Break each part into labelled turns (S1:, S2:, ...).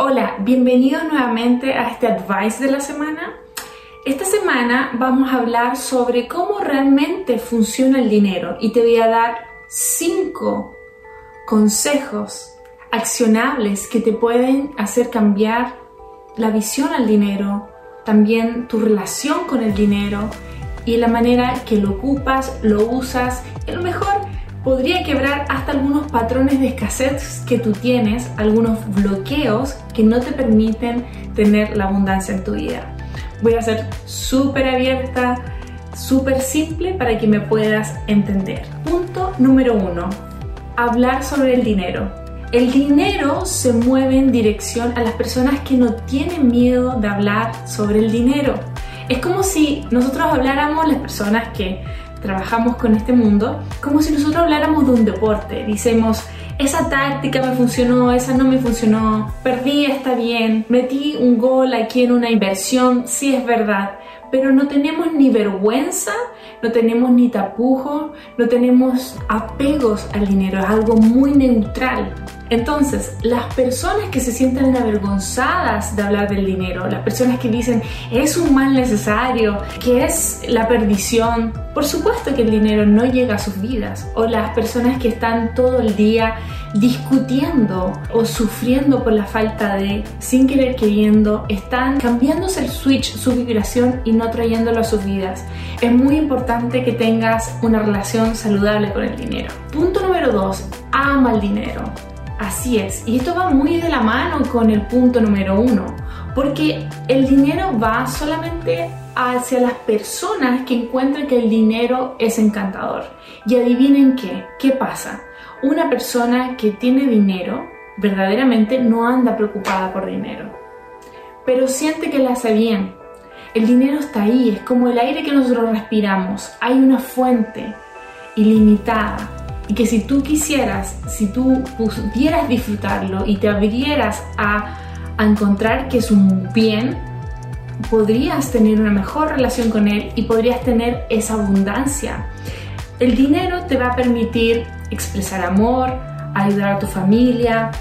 S1: Hola, bienvenidos nuevamente a este advice de la semana. Esta semana vamos a hablar sobre cómo realmente funciona el dinero y te voy a dar cinco consejos accionables que te pueden hacer cambiar la visión al dinero, también tu relación con el dinero y la manera que lo ocupas, lo usas y lo mejor podría quebrar hasta algunos patrones de escasez que tú tienes, algunos bloqueos que no te permiten tener la abundancia en tu vida. Voy a ser súper abierta, súper simple para que me puedas entender. Punto número uno, hablar sobre el dinero. El dinero se mueve en dirección a las personas que no tienen miedo de hablar sobre el dinero. Es como si nosotros habláramos, las personas que trabajamos con este mundo, como si nosotros habláramos de un deporte. Dicemos, esa táctica me funcionó, esa no me funcionó, perdí, está bien, metí un gol aquí en una inversión, sí es verdad, pero no tenemos ni vergüenza, no tenemos ni tapujos, no tenemos apegos al dinero, es algo muy neutral. Entonces, las personas que se sienten avergonzadas de hablar del dinero, las personas que dicen es un mal necesario, que es la perdición, por supuesto que el dinero no llega a sus vidas. O las personas que están todo el día discutiendo o sufriendo por la falta de, sin querer queriendo, están cambiándose el switch, su vibración y no trayéndolo a sus vidas. Es muy importante que tengas una relación saludable con el dinero. Punto número dos, ama el dinero. Así es, y esto va muy de la mano con el punto número uno, porque el dinero va solamente hacia las personas que encuentran que el dinero es encantador. Y adivinen qué, ¿qué pasa? Una persona que tiene dinero verdaderamente no anda preocupada por dinero, pero siente que le hace bien. El dinero está ahí, es como el aire que nosotros respiramos, hay una fuente ilimitada y que si tú quisieras, si tú pudieras disfrutarlo y te abrieras a, encontrar que es un bien, podrías tener una mejor relación con él y podrías tener esa abundancia. El dinero te va a permitir expresar amor, ayudar a tu familia,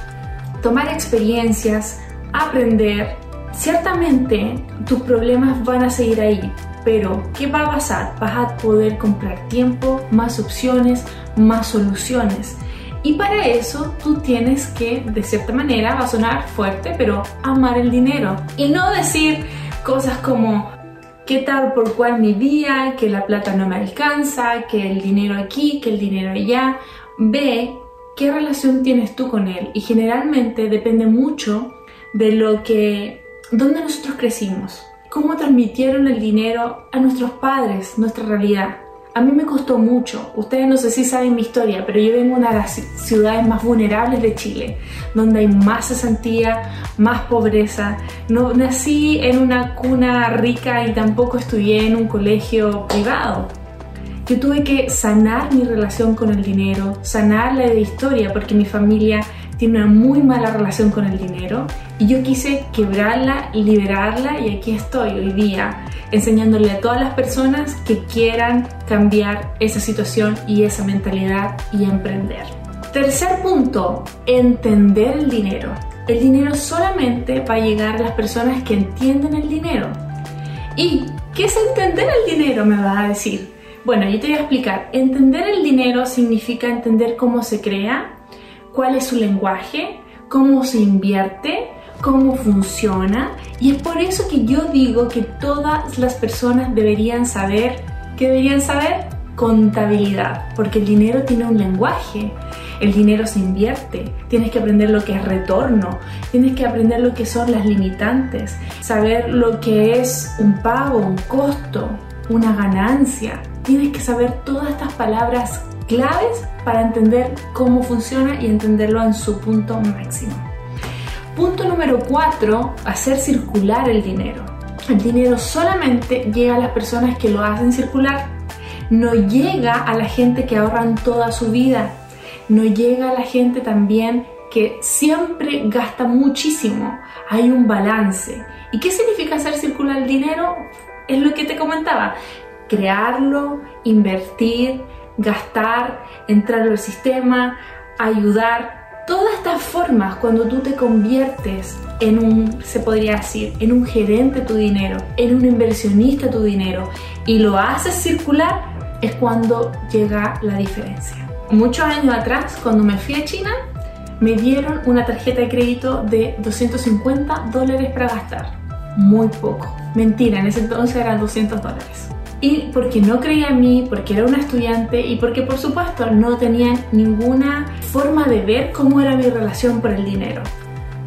S1: tomar experiencias, aprender. Ciertamente tus problemas van a seguir ahí, pero ¿qué va a pasar? Vas a poder comprar tiempo, más opciones, más soluciones. Y para eso tú tienes que, de cierta manera, va a sonar fuerte, pero amar el dinero. Y no decir cosas como, ¿qué tal por cuál mi día? Que la plata no me alcanza, que el dinero aquí, que el dinero allá. Ve qué relación tienes tú con él. Y generalmente depende mucho de lo que, dónde nosotros crecimos cómo transmitieron el dinero a nuestros padres, nuestra realidad. A mí me costó mucho. Ustedes no sé si saben mi historia, pero yo vengo de una de las ciudades más vulnerables de Chile, donde hay más cesantía, más pobreza. No nací en una cuna rica y tampoco estudié en un colegio privado. Yo tuve que sanar mi relación con el dinero, sanar la historia, porque mi familia tiene una muy mala relación con el dinero y yo quise quebrarla, liberarla y aquí estoy hoy día enseñándole a todas las personas que quieran cambiar esa situación y esa mentalidad y emprender. Tercer punto, entender el dinero. El dinero solamente va a llegar a las personas que entienden el dinero. ¿Y qué es entender el dinero? Me vas a decir. Bueno, yo te voy a explicar. Entender el dinero significa entender cómo se crea, cuál es su lenguaje, cómo se invierte, cómo funciona. Y es por eso que yo digo que todas las personas deberían saber, ¿qué deberían saber? Contabilidad, porque el dinero tiene un lenguaje, el dinero se invierte, tienes que aprender lo que es retorno, tienes que aprender lo que son las limitantes, saber lo que es un pago, un costo, una ganancia, tienes que saber todas estas palabras claves para entender cómo funciona y entenderlo en su punto máximo. Punto número 4, hacer circular el dinero. El dinero solamente llega a las personas que lo hacen circular, no llega a la gente que ahorran toda su vida, no llega a la gente también que siempre gasta muchísimo. Hay un balance. ¿Y qué significa hacer circular el dinero? Es lo que te comentaba. Crearlo, invertir, gastar, entrar al sistema, ayudar. Todas estas formas, cuando tú te conviertes en un, se podría decir, en un gerente tu dinero, en un inversionista tu dinero y lo haces circular, es cuando llega la diferencia. Muchos años atrás, cuando me fui a China, me dieron una tarjeta de crédito de 250 dólares para gastar. Muy poco. Mentira, en ese entonces eran 200 dólares. Y porque no creía en mí, porque era una estudiante y porque por supuesto no tenía ninguna forma de ver cómo era mi relación por el dinero.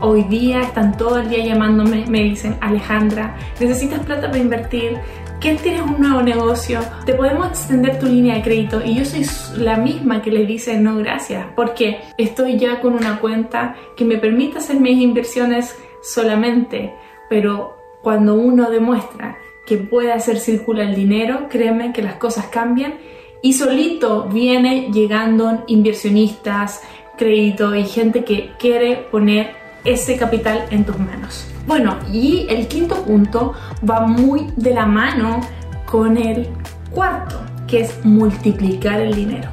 S1: Hoy día están todo el día llamándome, me dicen, Alejandra, necesitas plata para invertir, que tienes un nuevo negocio, te podemos extender tu línea de crédito y yo soy la misma que le dice no gracias, porque estoy ya con una cuenta que me permite hacer mis inversiones solamente, pero cuando uno demuestra que puede hacer circular el dinero, créeme que las cosas cambian y solito viene llegando inversionistas, crédito y gente que quiere poner ese capital en tus manos. Bueno, y el quinto punto va muy de la mano con el cuarto, que es multiplicar el dinero.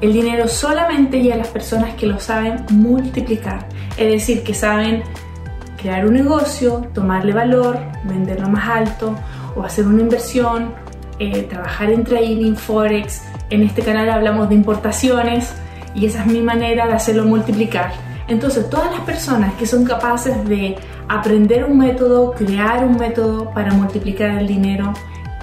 S1: El dinero solamente llega a las personas que lo saben multiplicar, es decir, que saben crear un negocio, tomarle valor, venderlo más alto o hacer una inversión, eh, trabajar en trading, forex. En este canal hablamos de importaciones y esa es mi manera de hacerlo multiplicar. Entonces, todas las personas que son capaces de aprender un método, crear un método para multiplicar el dinero,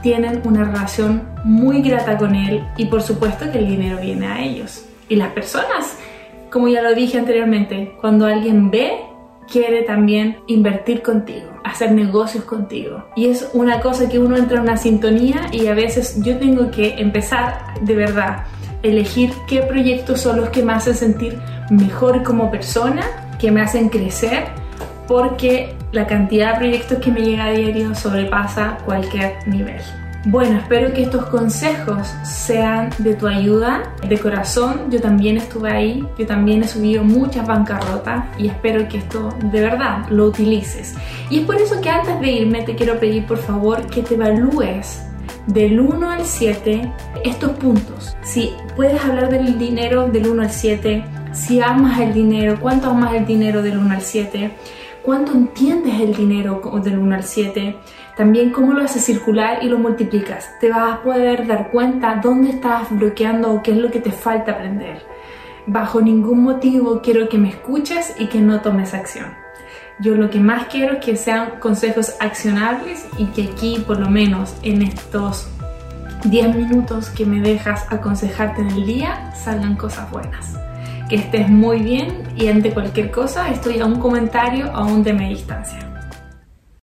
S1: tienen una relación muy grata con él y por supuesto que el dinero viene a ellos. Y las personas, como ya lo dije anteriormente, cuando alguien ve, quiere también invertir contigo, hacer negocios contigo. Y es una cosa que uno entra en una sintonía y a veces yo tengo que empezar de verdad elegir qué proyectos son los que me hacen sentir mejor como persona, que me hacen crecer, porque la cantidad de proyectos que me llega a diario sobrepasa cualquier nivel. Bueno, espero que estos consejos sean de tu ayuda. De corazón, yo también estuve ahí, yo también he subido muchas bancarrotas y espero que esto de verdad lo utilices. Y es por eso que antes de irme te quiero pedir por favor que te evalúes del 1 al 7 estos puntos. Si puedes hablar del dinero del 1 al 7, si amas el dinero, cuánto amas el dinero del 1 al 7, cuánto entiendes el dinero del 1 al 7, también cómo lo haces circular y lo multiplicas. Te vas a poder dar cuenta dónde estás bloqueando o qué es lo que te falta aprender. Bajo ningún motivo quiero que me escuches y que no tomes acción. Yo lo que más quiero es que sean consejos accionables y que aquí, por lo menos en estos 10 minutos que me dejas aconsejarte en el día, salgan cosas buenas. Que estés muy bien y ante cualquier cosa estoy a un comentario a un de mi distancia.